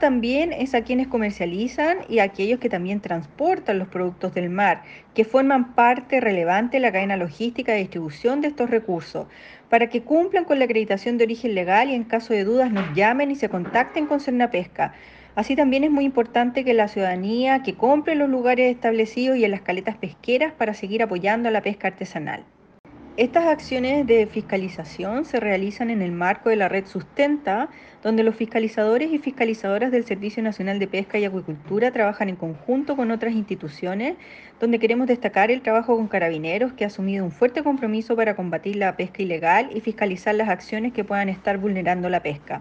también es a quienes comercializan y a aquellos que también transportan los productos del mar, que forman parte relevante de la cadena logística de distribución de estos recursos, para que cumplan con la acreditación de origen legal y en caso de dudas nos llamen y se contacten con Cernapesca. Así también es muy importante que la ciudadanía que compre en los lugares establecidos y en las caletas pesqueras para seguir apoyando a la pesca artesanal. Estas acciones de fiscalización se realizan en el marco de la red Sustenta, donde los fiscalizadores y fiscalizadoras del Servicio Nacional de Pesca y Acuicultura trabajan en conjunto con otras instituciones, donde queremos destacar el trabajo con carabineros, que ha asumido un fuerte compromiso para combatir la pesca ilegal y fiscalizar las acciones que puedan estar vulnerando la pesca.